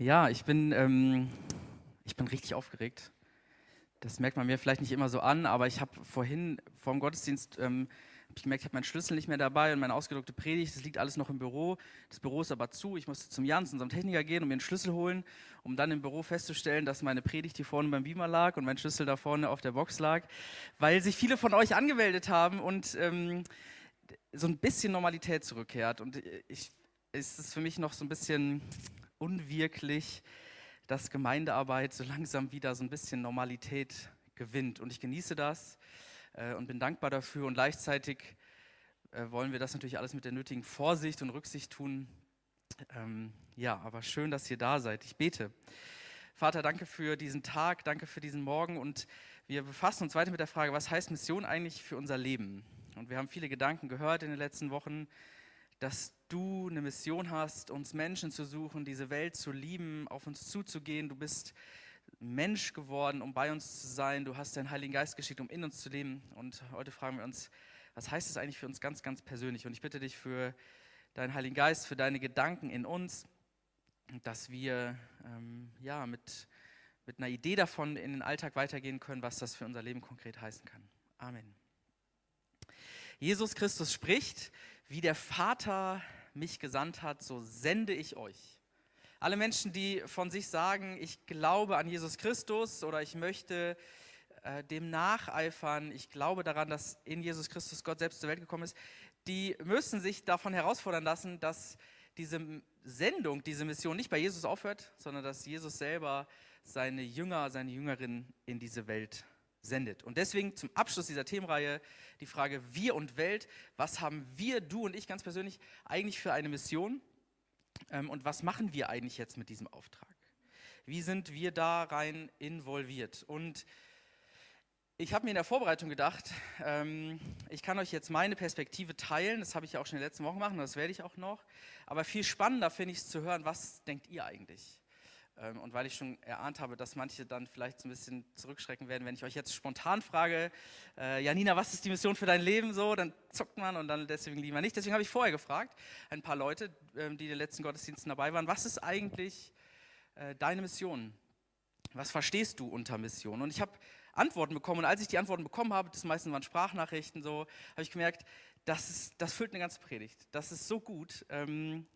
Ja, ich bin, ähm, ich bin richtig aufgeregt. Das merkt man mir vielleicht nicht immer so an, aber ich habe vorhin vor dem Gottesdienst ähm, hab ich gemerkt, ich habe meinen Schlüssel nicht mehr dabei und meine ausgedruckte Predigt, das liegt alles noch im Büro. Das Büro ist aber zu. Ich musste zum Jans, unserem Techniker, gehen und mir einen Schlüssel holen, um dann im Büro festzustellen, dass meine Predigt hier vorne beim Beamer lag und mein Schlüssel da vorne auf der Box lag, weil sich viele von euch angemeldet haben und ähm, so ein bisschen Normalität zurückkehrt. Und ich, ist es für mich noch so ein bisschen unwirklich, dass Gemeindearbeit so langsam wieder so ein bisschen Normalität gewinnt. Und ich genieße das äh, und bin dankbar dafür. Und gleichzeitig äh, wollen wir das natürlich alles mit der nötigen Vorsicht und Rücksicht tun. Ähm, ja, aber schön, dass ihr da seid. Ich bete. Vater, danke für diesen Tag, danke für diesen Morgen und wir befassen uns weiter mit der Frage, was heißt Mission eigentlich für unser Leben? Und wir haben viele Gedanken gehört in den letzten Wochen, dass du eine Mission hast, uns Menschen zu suchen, diese Welt zu lieben, auf uns zuzugehen. Du bist Mensch geworden, um bei uns zu sein. Du hast deinen Heiligen Geist geschickt, um in uns zu leben. Und heute fragen wir uns, was heißt das eigentlich für uns ganz, ganz persönlich? Und ich bitte dich für deinen Heiligen Geist, für deine Gedanken in uns, dass wir ähm, ja, mit, mit einer Idee davon in den Alltag weitergehen können, was das für unser Leben konkret heißen kann. Amen. Jesus Christus spricht, wie der Vater mich gesandt hat, so sende ich euch. Alle Menschen, die von sich sagen, ich glaube an Jesus Christus oder ich möchte äh, dem nacheifern, ich glaube daran, dass in Jesus Christus Gott selbst zur Welt gekommen ist, die müssen sich davon herausfordern lassen, dass diese Sendung, diese Mission nicht bei Jesus aufhört, sondern dass Jesus selber seine Jünger, seine Jüngerinnen in diese Welt sendet. Und deswegen zum Abschluss dieser Themenreihe die Frage Wir und Welt. Was haben wir, du und ich ganz persönlich, eigentlich für eine Mission? Ähm, und was machen wir eigentlich jetzt mit diesem Auftrag? Wie sind wir da rein involviert? Und ich habe mir in der Vorbereitung gedacht, ähm, ich kann euch jetzt meine Perspektive teilen. Das habe ich ja auch schon in den letzten Wochen gemacht und das werde ich auch noch. Aber viel spannender finde ich es zu hören, was denkt ihr eigentlich? Ähm, und weil ich schon erahnt habe, dass manche dann vielleicht so ein bisschen zurückschrecken werden, wenn ich euch jetzt spontan frage, äh, Janina, was ist die Mission für dein Leben so, dann zuckt man und dann deswegen lieber nicht. Deswegen habe ich vorher gefragt, ein paar Leute, ähm, die in den letzten Gottesdiensten dabei waren, was ist eigentlich äh, deine Mission? Was verstehst du unter Mission? Und ich habe Antworten bekommen und als ich die Antworten bekommen habe, das meisten waren Sprachnachrichten so, habe ich gemerkt, das, ist, das füllt eine ganze Predigt. Das ist so gut. Ähm,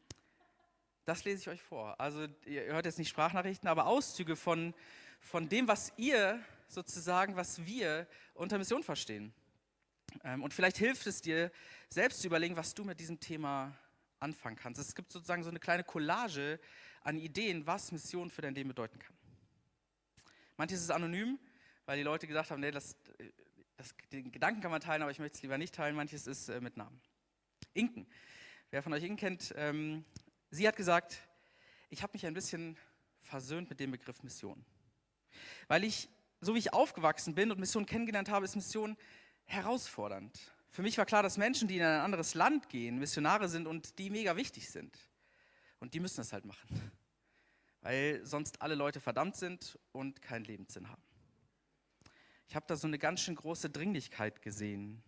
das lese ich euch vor. Also ihr hört jetzt nicht Sprachnachrichten, aber Auszüge von, von dem, was ihr sozusagen, was wir unter Mission verstehen. Ähm, und vielleicht hilft es dir, selbst zu überlegen, was du mit diesem Thema anfangen kannst. Es gibt sozusagen so eine kleine Collage an Ideen, was Mission für dein Leben bedeuten kann. Manches ist anonym, weil die Leute gesagt haben, nee, das, das, den Gedanken kann man teilen, aber ich möchte es lieber nicht teilen. Manches ist äh, mit Namen. Inken. Wer von euch Inken kennt, ähm, Sie hat gesagt, ich habe mich ein bisschen versöhnt mit dem Begriff Mission. Weil ich, so wie ich aufgewachsen bin und Mission kennengelernt habe, ist Mission herausfordernd. Für mich war klar, dass Menschen, die in ein anderes Land gehen, Missionare sind und die mega wichtig sind. Und die müssen das halt machen. Weil sonst alle Leute verdammt sind und keinen Lebenssinn haben. Ich habe da so eine ganz schön große Dringlichkeit gesehen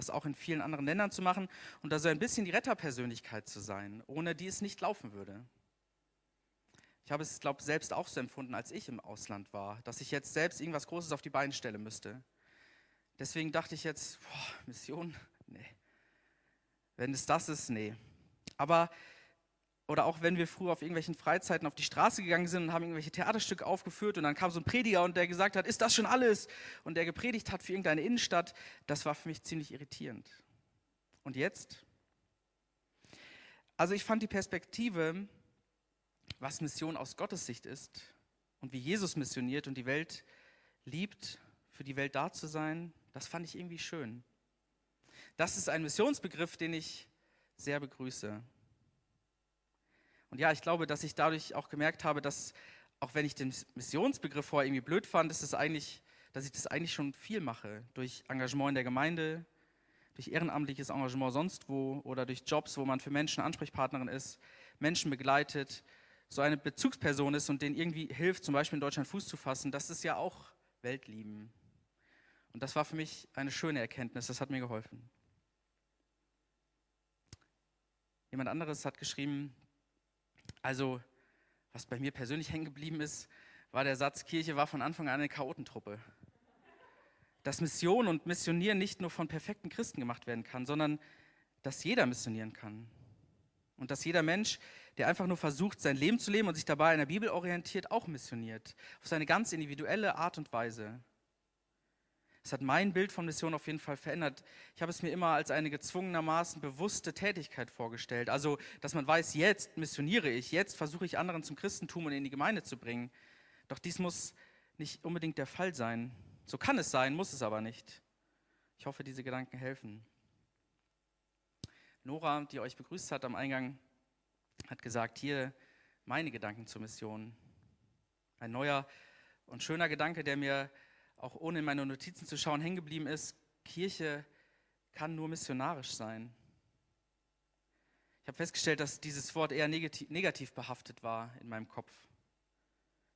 das auch in vielen anderen Ländern zu machen und da so ein bisschen die Retterpersönlichkeit zu sein, ohne die es nicht laufen würde. Ich habe es, glaube ich, selbst auch so empfunden, als ich im Ausland war, dass ich jetzt selbst irgendwas Großes auf die Beine stellen müsste. Deswegen dachte ich jetzt, boah, Mission, nee. Wenn es das ist, nee. Aber oder auch wenn wir früher auf irgendwelchen Freizeiten auf die Straße gegangen sind und haben irgendwelche Theaterstücke aufgeführt und dann kam so ein Prediger und der gesagt hat, ist das schon alles? Und der gepredigt hat für irgendeine Innenstadt, das war für mich ziemlich irritierend. Und jetzt? Also ich fand die Perspektive, was Mission aus Gottes Sicht ist und wie Jesus missioniert und die Welt liebt, für die Welt da zu sein, das fand ich irgendwie schön. Das ist ein Missionsbegriff, den ich sehr begrüße. Und ja, ich glaube, dass ich dadurch auch gemerkt habe, dass auch wenn ich den Missionsbegriff vorher irgendwie blöd fand, ist es eigentlich, dass ich das eigentlich schon viel mache. Durch Engagement in der Gemeinde, durch ehrenamtliches Engagement sonst wo oder durch Jobs, wo man für Menschen Ansprechpartnerin ist, Menschen begleitet, so eine Bezugsperson ist und denen irgendwie hilft, zum Beispiel in Deutschland Fuß zu fassen, das ist ja auch Weltlieben. Und das war für mich eine schöne Erkenntnis, das hat mir geholfen. Jemand anderes hat geschrieben, also Was bei mir persönlich hängen geblieben ist, war der Satz, Kirche war von Anfang an eine Chaotentruppe. Dass Mission und Missionieren nicht nur von perfekten Christen gemacht werden kann, sondern dass jeder missionieren kann. Und dass jeder Mensch, der einfach nur versucht, sein Leben zu leben und sich dabei an der Bibel orientiert, auch missioniert. Auf seine ganz individuelle Art und Weise. Es hat mein Bild von Mission auf jeden Fall verändert. Ich habe es mir immer als eine gezwungenermaßen bewusste Tätigkeit vorgestellt. Also, dass man weiß, jetzt missioniere ich, jetzt versuche ich anderen zum Christentum und in die Gemeinde zu bringen. Doch dies muss nicht unbedingt der Fall sein. So kann es sein, muss es aber nicht. Ich hoffe, diese Gedanken helfen. Nora, die euch begrüßt hat am Eingang, hat gesagt, hier meine Gedanken zur Mission. Ein neuer und schöner Gedanke, der mir auch ohne in meine Notizen zu schauen hängen geblieben ist. Kirche kann nur missionarisch sein. Ich habe festgestellt, dass dieses Wort eher negativ, negativ behaftet war in meinem Kopf.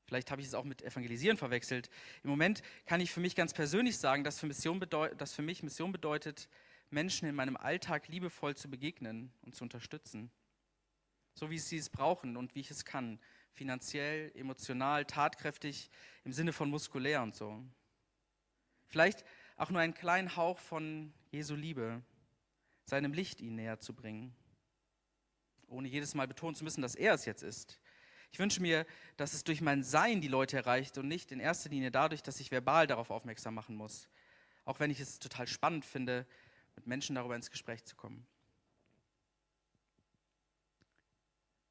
Vielleicht habe ich es auch mit Evangelisieren verwechselt. Im Moment kann ich für mich ganz persönlich sagen, dass für, Mission dass für mich Mission bedeutet, Menschen in meinem Alltag liebevoll zu begegnen und zu unterstützen. So wie sie es brauchen und wie ich es kann. Finanziell, emotional, tatkräftig, im Sinne von muskulär und so. Vielleicht auch nur einen kleinen Hauch von Jesu Liebe, seinem Licht ihnen näher zu bringen. Ohne jedes Mal betonen zu müssen, dass er es jetzt ist. Ich wünsche mir, dass es durch mein Sein die Leute erreicht und nicht in erster Linie dadurch, dass ich verbal darauf aufmerksam machen muss. Auch wenn ich es total spannend finde, mit Menschen darüber ins Gespräch zu kommen.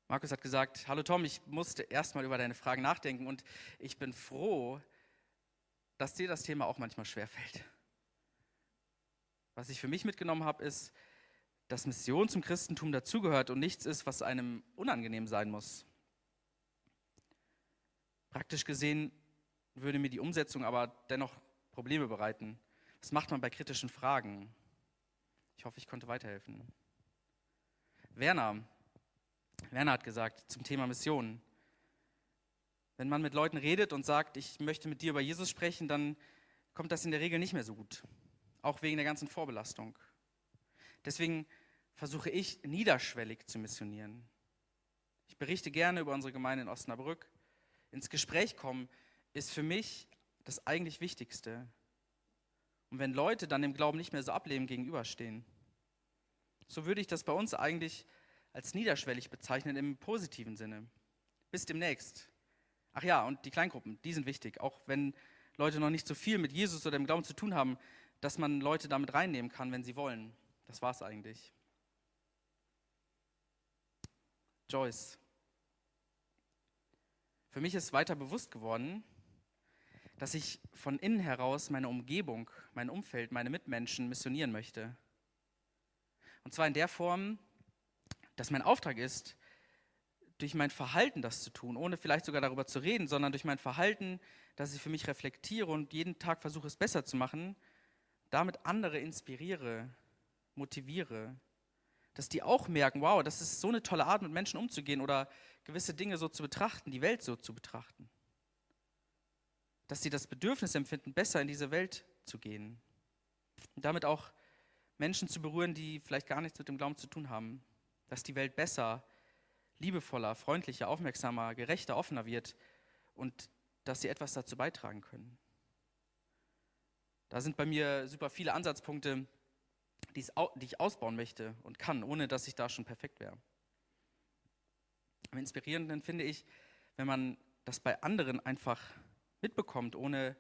Markus hat gesagt, hallo Tom, ich musste erstmal über deine Fragen nachdenken und ich bin froh, dass dir das Thema auch manchmal schwerfällt. Was ich für mich mitgenommen habe, ist, dass Mission zum Christentum dazugehört und nichts ist, was einem unangenehm sein muss. Praktisch gesehen würde mir die Umsetzung aber dennoch Probleme bereiten. Was macht man bei kritischen Fragen? Ich hoffe, ich konnte weiterhelfen. Werner, Werner hat gesagt zum Thema Mission. Wenn man mit Leuten redet und sagt, ich möchte mit dir über Jesus sprechen, dann kommt das in der Regel nicht mehr so gut. Auch wegen der ganzen Vorbelastung. Deswegen versuche ich niederschwellig zu missionieren. Ich berichte gerne über unsere Gemeinde in Osnabrück. Ins Gespräch kommen ist für mich das eigentlich Wichtigste. Und wenn Leute dann dem Glauben nicht mehr so ablehnen gegenüberstehen, so würde ich das bei uns eigentlich als niederschwellig bezeichnen im positiven Sinne. Bis demnächst. Ach ja, und die Kleingruppen, die sind wichtig, auch wenn Leute noch nicht so viel mit Jesus oder dem Glauben zu tun haben, dass man Leute damit reinnehmen kann, wenn sie wollen. Das war es eigentlich. Joyce. Für mich ist weiter bewusst geworden, dass ich von innen heraus meine Umgebung, mein Umfeld, meine Mitmenschen missionieren möchte. Und zwar in der Form, dass mein Auftrag ist, durch mein Verhalten das zu tun, ohne vielleicht sogar darüber zu reden, sondern durch mein Verhalten, dass ich für mich reflektiere und jeden Tag versuche, es besser zu machen, damit andere inspiriere, motiviere, dass die auch merken, wow, das ist so eine tolle Art, mit Menschen umzugehen oder gewisse Dinge so zu betrachten, die Welt so zu betrachten. Dass sie das Bedürfnis empfinden, besser in diese Welt zu gehen. Und damit auch Menschen zu berühren, die vielleicht gar nichts mit dem Glauben zu tun haben. Dass die Welt besser, liebevoller, freundlicher, aufmerksamer, gerechter, offener wird und dass sie etwas dazu beitragen können. Da sind bei mir super viele Ansatzpunkte, die ich ausbauen möchte und kann, ohne dass ich da schon perfekt wäre. Am inspirierenden finde ich, wenn man das bei anderen einfach mitbekommt, ohne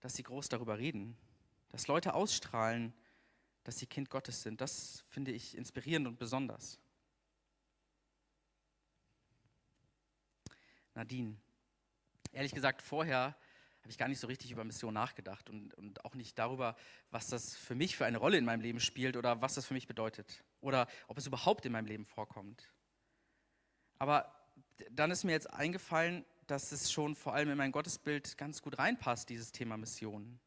dass sie groß darüber reden. Dass Leute ausstrahlen, dass sie Kind Gottes sind. Das finde ich inspirierend und besonders. Nadine. Ehrlich gesagt, vorher habe ich gar nicht so richtig über Mission nachgedacht und, und auch nicht darüber, was das für mich für eine Rolle in meinem Leben spielt oder was das für mich bedeutet oder ob es überhaupt in meinem Leben vorkommt. Aber dann ist mir jetzt eingefallen, dass es schon vor allem in mein Gottesbild ganz gut reinpasst, dieses Thema Mission.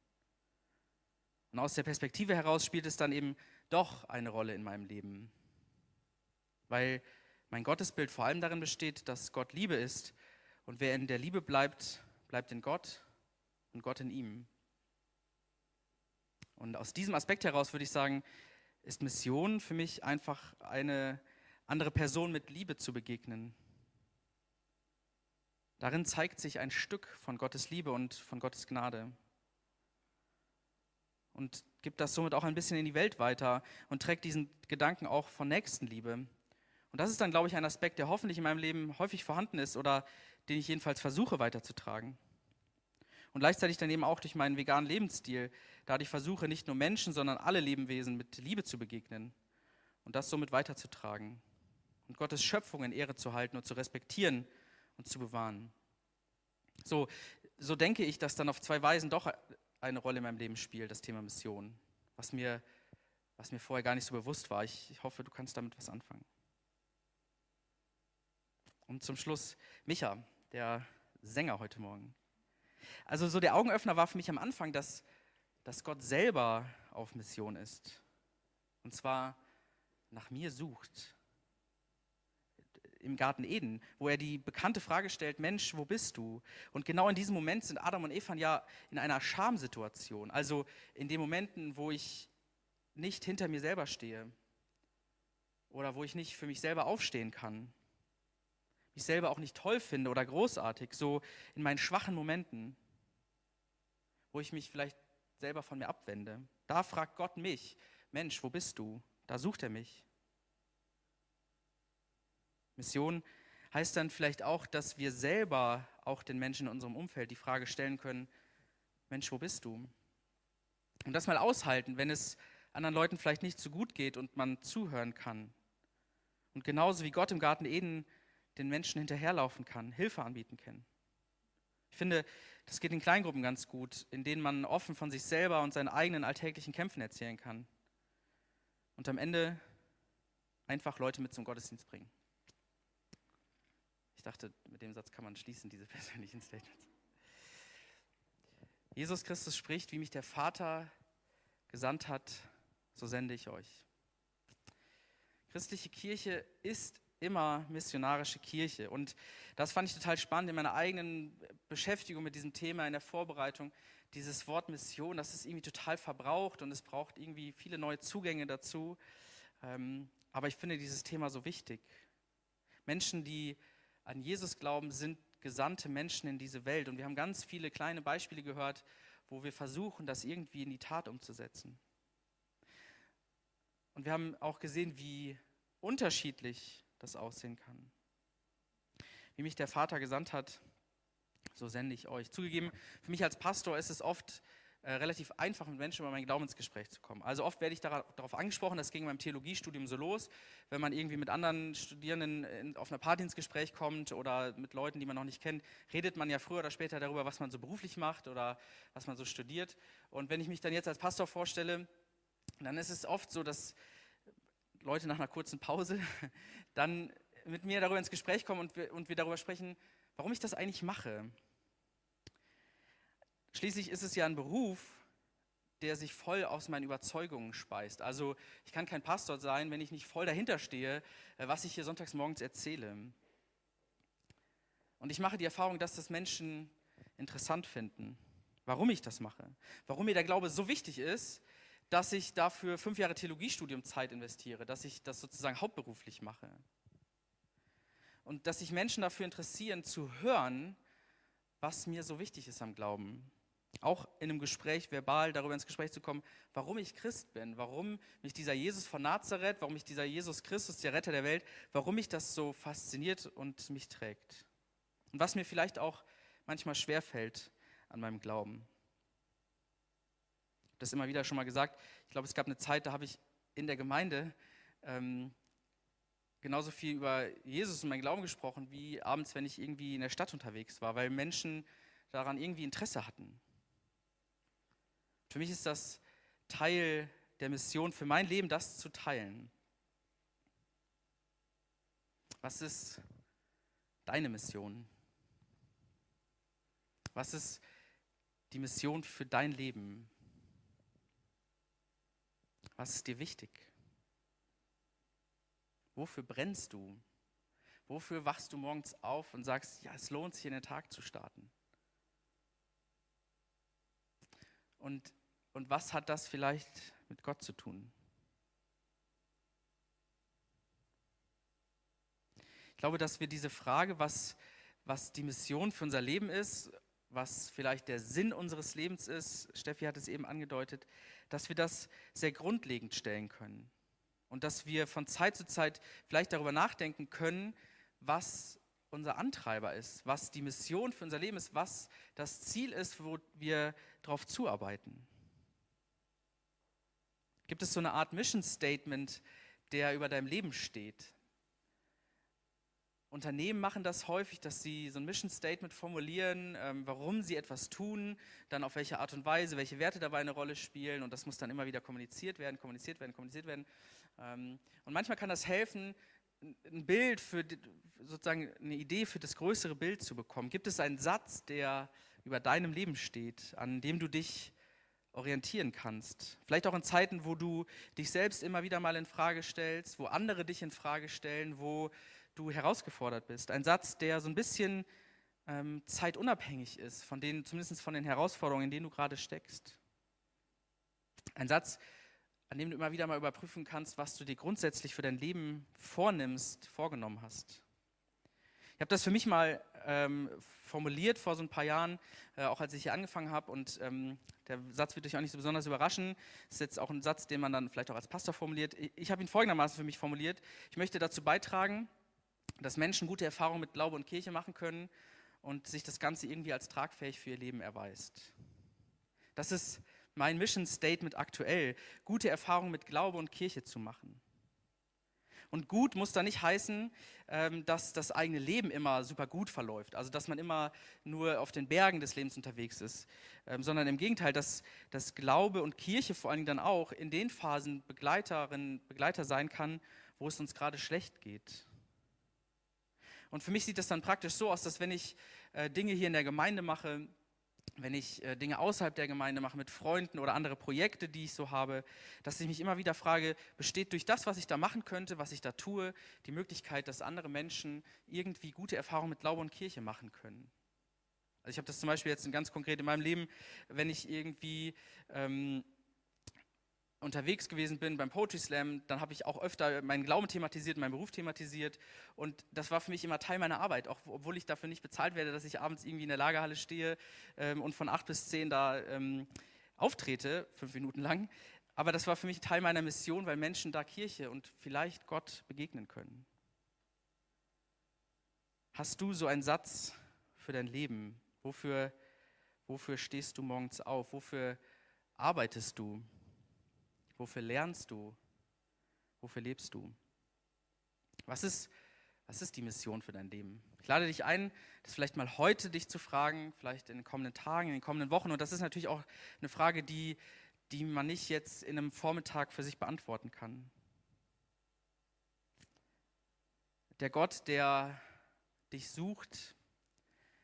Und aus der Perspektive heraus spielt es dann eben doch eine Rolle in meinem Leben. Weil mein Gottesbild vor allem darin besteht, dass Gott Liebe ist und wer in der Liebe bleibt, bleibt in Gott und Gott in ihm. Und aus diesem Aspekt heraus würde ich sagen, ist Mission für mich einfach eine andere Person mit Liebe zu begegnen. Darin zeigt sich ein Stück von Gottes Liebe und von Gottes Gnade. Und gibt das somit auch ein bisschen in die Welt weiter und trägt diesen Gedanken auch von Nächstenliebe. Und das ist dann, glaube ich, ein Aspekt, der hoffentlich in meinem Leben häufig vorhanden ist oder den ich jedenfalls versuche weiterzutragen. Und gleichzeitig dann eben auch durch meinen veganen Lebensstil, da ich versuche, nicht nur Menschen, sondern alle Lebewesen mit Liebe zu begegnen und das somit weiterzutragen und Gottes Schöpfung in Ehre zu halten und zu respektieren und zu bewahren. So, so denke ich, dass dann auf zwei Weisen doch eine Rolle in meinem Leben spielt, das Thema Mission, was mir, was mir vorher gar nicht so bewusst war. Ich, ich hoffe, du kannst damit was anfangen. Und zum Schluss Micha, der Sänger heute Morgen. Also so der Augenöffner war für mich am Anfang, dass, dass Gott selber auf Mission ist. Und zwar nach mir sucht. Im Garten Eden, wo er die bekannte Frage stellt, Mensch, wo bist du? Und genau in diesem Moment sind Adam und Eva ja in einer Schamsituation. Also in den Momenten, wo ich nicht hinter mir selber stehe oder wo ich nicht für mich selber aufstehen kann, mich selber auch nicht toll finde oder großartig, so in meinen schwachen Momenten, wo ich mich vielleicht selber von mir abwende. Da fragt Gott mich, Mensch, wo bist du? Da sucht er mich. Mission heißt dann vielleicht auch, dass wir selber auch den Menschen in unserem Umfeld die Frage stellen können, Mensch, wo bist du? Und das mal aushalten, wenn es anderen Leuten vielleicht nicht so gut geht und man zuhören kann. Und genauso wie Gott im Garten Eden den Menschen hinterherlaufen kann, Hilfe anbieten kann. Ich finde, das geht in Kleingruppen ganz gut, in denen man offen von sich selber und seinen eigenen alltäglichen Kämpfen erzählen kann. Und am Ende einfach Leute mit zum Gottesdienst bringen. Ich dachte, mit dem Satz kann man schließen, diese persönlichen Statements. Jesus Christus spricht, wie mich der Vater gesandt hat, so sende ich euch. Christliche Kirche ist immer missionarische Kirche. Und das fand ich total spannend in meiner eigenen Beschäftigung mit diesem Thema in der Vorbereitung. Dieses Wort Mission, das ist irgendwie total verbraucht und es braucht irgendwie viele neue Zugänge dazu. Ähm, aber ich finde dieses Thema so wichtig. Menschen, die an Jesus glauben, sind gesandte Menschen in diese Welt. Und wir haben ganz viele kleine Beispiele gehört, wo wir versuchen, das irgendwie in die Tat umzusetzen. Und wir haben auch gesehen, wie unterschiedlich das aussehen kann. Wie mich der Vater gesandt hat, so sende ich euch. Zugegeben, für mich als Pastor ist es oft äh, relativ einfach, mit Menschen über mein Glaubensgespräch zu kommen. Also oft werde ich darauf angesprochen, das ging beim Theologiestudium so los, wenn man irgendwie mit anderen Studierenden in, auf einer Party ins Gespräch kommt oder mit Leuten, die man noch nicht kennt, redet man ja früher oder später darüber, was man so beruflich macht oder was man so studiert. Und wenn ich mich dann jetzt als Pastor vorstelle, dann ist es oft so, dass Leute nach einer kurzen Pause dann mit mir darüber ins Gespräch kommen und wir, und wir darüber sprechen, warum ich das eigentlich mache. Schließlich ist es ja ein Beruf, der sich voll aus meinen Überzeugungen speist. Also ich kann kein Pastor sein, wenn ich nicht voll dahinter stehe, äh, was ich hier sonntags morgens erzähle. Und ich mache die Erfahrung, dass das Menschen interessant finden, warum ich das mache, warum mir der Glaube so wichtig ist, dass ich dafür fünf Jahre Theologiestudium Zeit investiere, dass ich das sozusagen hauptberuflich mache. Und dass sich Menschen dafür interessieren, zu hören, was mir so wichtig ist am Glauben. Auch in einem Gespräch verbal darüber ins Gespräch zu kommen, warum ich Christ bin, warum mich dieser Jesus von Nazareth, warum mich dieser Jesus Christus, der Retter der Welt, warum mich das so fasziniert und mich trägt. Und was mir vielleicht auch manchmal schwerfällt an meinem Glauben das immer wieder schon mal gesagt. Ich glaube, es gab eine Zeit, da habe ich in der Gemeinde ähm, genauso viel über Jesus und meinen Glauben gesprochen, wie abends, wenn ich irgendwie in der Stadt unterwegs war, weil Menschen daran irgendwie Interesse hatten. Für mich ist das Teil der Mission für mein Leben, das zu teilen. Was ist deine Mission? Was ist die Mission für dein Leben? Was ist dir wichtig? Wofür brennst du? Wofür wachst du morgens auf und sagst, ja, es lohnt sich, in den Tag zu starten? Und, und was hat das vielleicht mit Gott zu tun? Ich glaube, dass wir diese Frage, was, was die Mission für unser Leben ist, was vielleicht der Sinn unseres Lebens ist, Steffi hat es eben angedeutet, dass wir das sehr grundlegend stellen können und dass wir von Zeit zu Zeit vielleicht darüber nachdenken können, was unser Antreiber ist, was die Mission für unser Leben ist, was das Ziel ist, wo wir darauf zuarbeiten. Gibt es so eine Art Mission Statement, der über deinem Leben steht? Unternehmen machen das häufig, dass sie so ein Mission Statement formulieren, ähm, warum sie etwas tun, dann auf welche Art und Weise, welche Werte dabei eine Rolle spielen und das muss dann immer wieder kommuniziert werden, kommuniziert werden, kommuniziert werden. Ähm, und manchmal kann das helfen, ein Bild für sozusagen eine Idee für das größere Bild zu bekommen. Gibt es einen Satz, der über deinem Leben steht, an dem du dich orientieren kannst? Vielleicht auch in Zeiten, wo du dich selbst immer wieder mal in Frage stellst, wo andere dich in Frage stellen, wo du herausgefordert bist. Ein Satz, der so ein bisschen ähm, zeitunabhängig ist, von denen, zumindest von den Herausforderungen, in denen du gerade steckst. Ein Satz, an dem du immer wieder mal überprüfen kannst, was du dir grundsätzlich für dein Leben vornimmst, vorgenommen hast. Ich habe das für mich mal ähm, formuliert vor so ein paar Jahren, äh, auch als ich hier angefangen habe. Und ähm, der Satz wird euch auch nicht so besonders überraschen. Das ist jetzt auch ein Satz, den man dann vielleicht auch als Pastor formuliert. Ich, ich habe ihn folgendermaßen für mich formuliert. Ich möchte dazu beitragen, dass Menschen gute Erfahrungen mit Glaube und Kirche machen können und sich das Ganze irgendwie als tragfähig für ihr Leben erweist. Das ist mein Mission Statement aktuell, gute Erfahrungen mit Glaube und Kirche zu machen. Und gut muss da nicht heißen, ähm, dass das eigene Leben immer super gut verläuft, also dass man immer nur auf den Bergen des Lebens unterwegs ist, ähm, sondern im Gegenteil, dass, dass Glaube und Kirche vor allen Dingen dann auch in den Phasen Begleiterin, Begleiter sein kann, wo es uns gerade schlecht geht und für mich sieht das dann praktisch so aus, dass wenn ich äh, Dinge hier in der Gemeinde mache, wenn ich äh, Dinge außerhalb der Gemeinde mache mit Freunden oder andere Projekte, die ich so habe, dass ich mich immer wieder frage, besteht durch das, was ich da machen könnte, was ich da tue, die Möglichkeit, dass andere Menschen irgendwie gute Erfahrungen mit Glaube und Kirche machen können? Also ich habe das zum Beispiel jetzt ganz konkret in meinem Leben, wenn ich irgendwie ähm, unterwegs gewesen bin beim Poetry Slam, dann habe ich auch öfter meinen Glauben thematisiert, meinen Beruf thematisiert. Und das war für mich immer Teil meiner Arbeit, auch obwohl ich dafür nicht bezahlt werde, dass ich abends irgendwie in der Lagerhalle stehe ähm, und von acht bis zehn da ähm, auftrete, fünf Minuten lang. Aber das war für mich Teil meiner Mission, weil Menschen da Kirche und vielleicht Gott begegnen können. Hast du so einen Satz für dein Leben? Wofür, wofür stehst du morgens auf? Wofür arbeitest du? Wofür lernst du? Wofür lebst du? Was ist, was ist die Mission für dein Leben? Ich lade dich ein, das vielleicht mal heute dich zu fragen, vielleicht in den kommenden Tagen, in den kommenden Wochen. Und das ist natürlich auch eine Frage, die, die man nicht jetzt in einem Vormittag für sich beantworten kann. Der Gott, der dich sucht,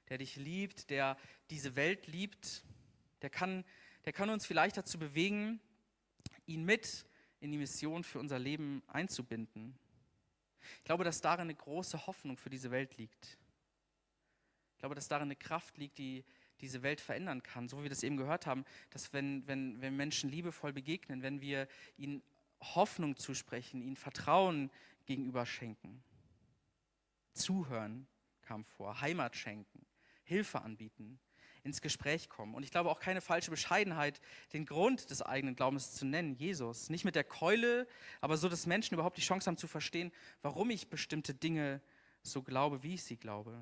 der dich liebt, der diese Welt liebt, der kann, der kann uns vielleicht dazu bewegen, ihn mit in die Mission für unser Leben einzubinden. Ich glaube, dass darin eine große Hoffnung für diese Welt liegt. Ich glaube, dass darin eine Kraft liegt, die diese Welt verändern kann. So wie wir das eben gehört haben, dass wenn, wenn, wenn Menschen liebevoll begegnen, wenn wir ihnen Hoffnung zusprechen, ihnen Vertrauen gegenüber schenken, zuhören kam vor, Heimat schenken, Hilfe anbieten, ins Gespräch kommen. Und ich glaube auch keine falsche Bescheidenheit, den Grund des eigenen Glaubens zu nennen, Jesus. Nicht mit der Keule, aber so, dass Menschen überhaupt die Chance haben zu verstehen, warum ich bestimmte Dinge so glaube, wie ich sie glaube.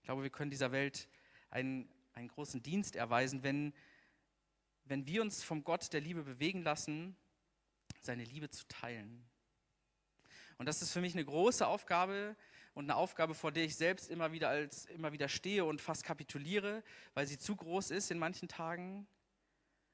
Ich glaube, wir können dieser Welt einen, einen großen Dienst erweisen, wenn, wenn wir uns vom Gott der Liebe bewegen lassen, seine Liebe zu teilen. Und das ist für mich eine große Aufgabe, und eine Aufgabe, vor der ich selbst immer wieder, als, immer wieder stehe und fast kapituliere, weil sie zu groß ist in manchen Tagen.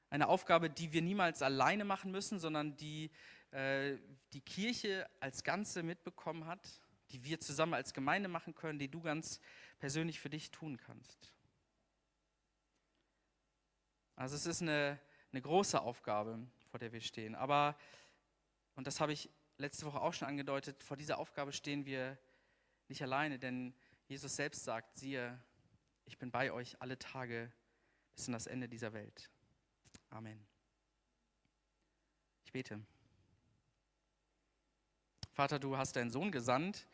Eine Aufgabe, die wir niemals alleine machen müssen, sondern die äh, die Kirche als Ganze mitbekommen hat, die wir zusammen als Gemeinde machen können, die du ganz persönlich für dich tun kannst. Also es ist eine, eine große Aufgabe, vor der wir stehen. Aber, und das habe ich letzte Woche auch schon angedeutet, vor dieser Aufgabe stehen wir nicht alleine, denn Jesus selbst sagt, siehe, ich bin bei euch alle Tage bis in das Ende dieser Welt. Amen. Ich bete. Vater, du hast deinen Sohn gesandt,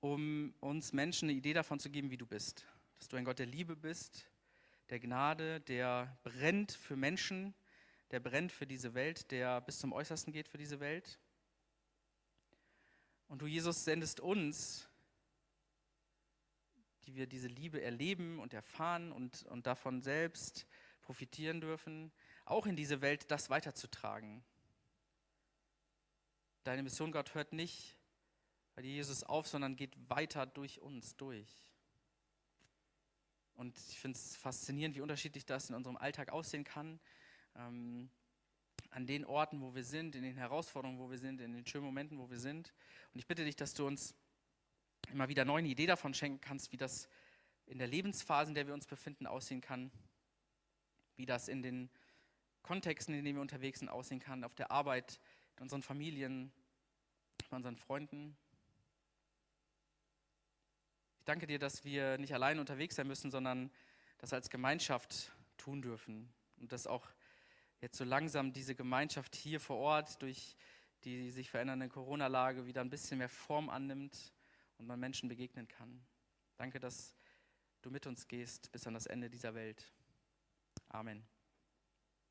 um uns Menschen eine Idee davon zu geben, wie du bist. Dass du ein Gott der Liebe bist, der Gnade, der brennt für Menschen, der brennt für diese Welt, der bis zum Äußersten geht für diese Welt. Und du, Jesus, sendest uns, die wir diese Liebe erleben und erfahren und, und davon selbst profitieren dürfen, auch in diese Welt das weiterzutragen. Deine Mission, Gott, hört nicht bei dir, Jesus, auf, sondern geht weiter durch uns durch. Und ich finde es faszinierend, wie unterschiedlich das in unserem Alltag aussehen kann. Ähm, an den Orten, wo wir sind, in den Herausforderungen, wo wir sind, in den schönen Momenten, wo wir sind. Und ich bitte dich, dass du uns immer wieder neue Idee davon schenken kannst, wie das in der Lebensphase, in der wir uns befinden, aussehen kann, wie das in den Kontexten, in denen wir unterwegs sind, aussehen kann, auf der Arbeit, in unseren Familien, bei unseren Freunden. Ich danke dir, dass wir nicht allein unterwegs sein müssen, sondern das als Gemeinschaft tun dürfen und dass auch jetzt so langsam diese Gemeinschaft hier vor Ort durch die sich verändernde Corona-Lage wieder ein bisschen mehr Form annimmt und man Menschen begegnen kann. Danke, dass du mit uns gehst bis an das Ende dieser Welt. Amen.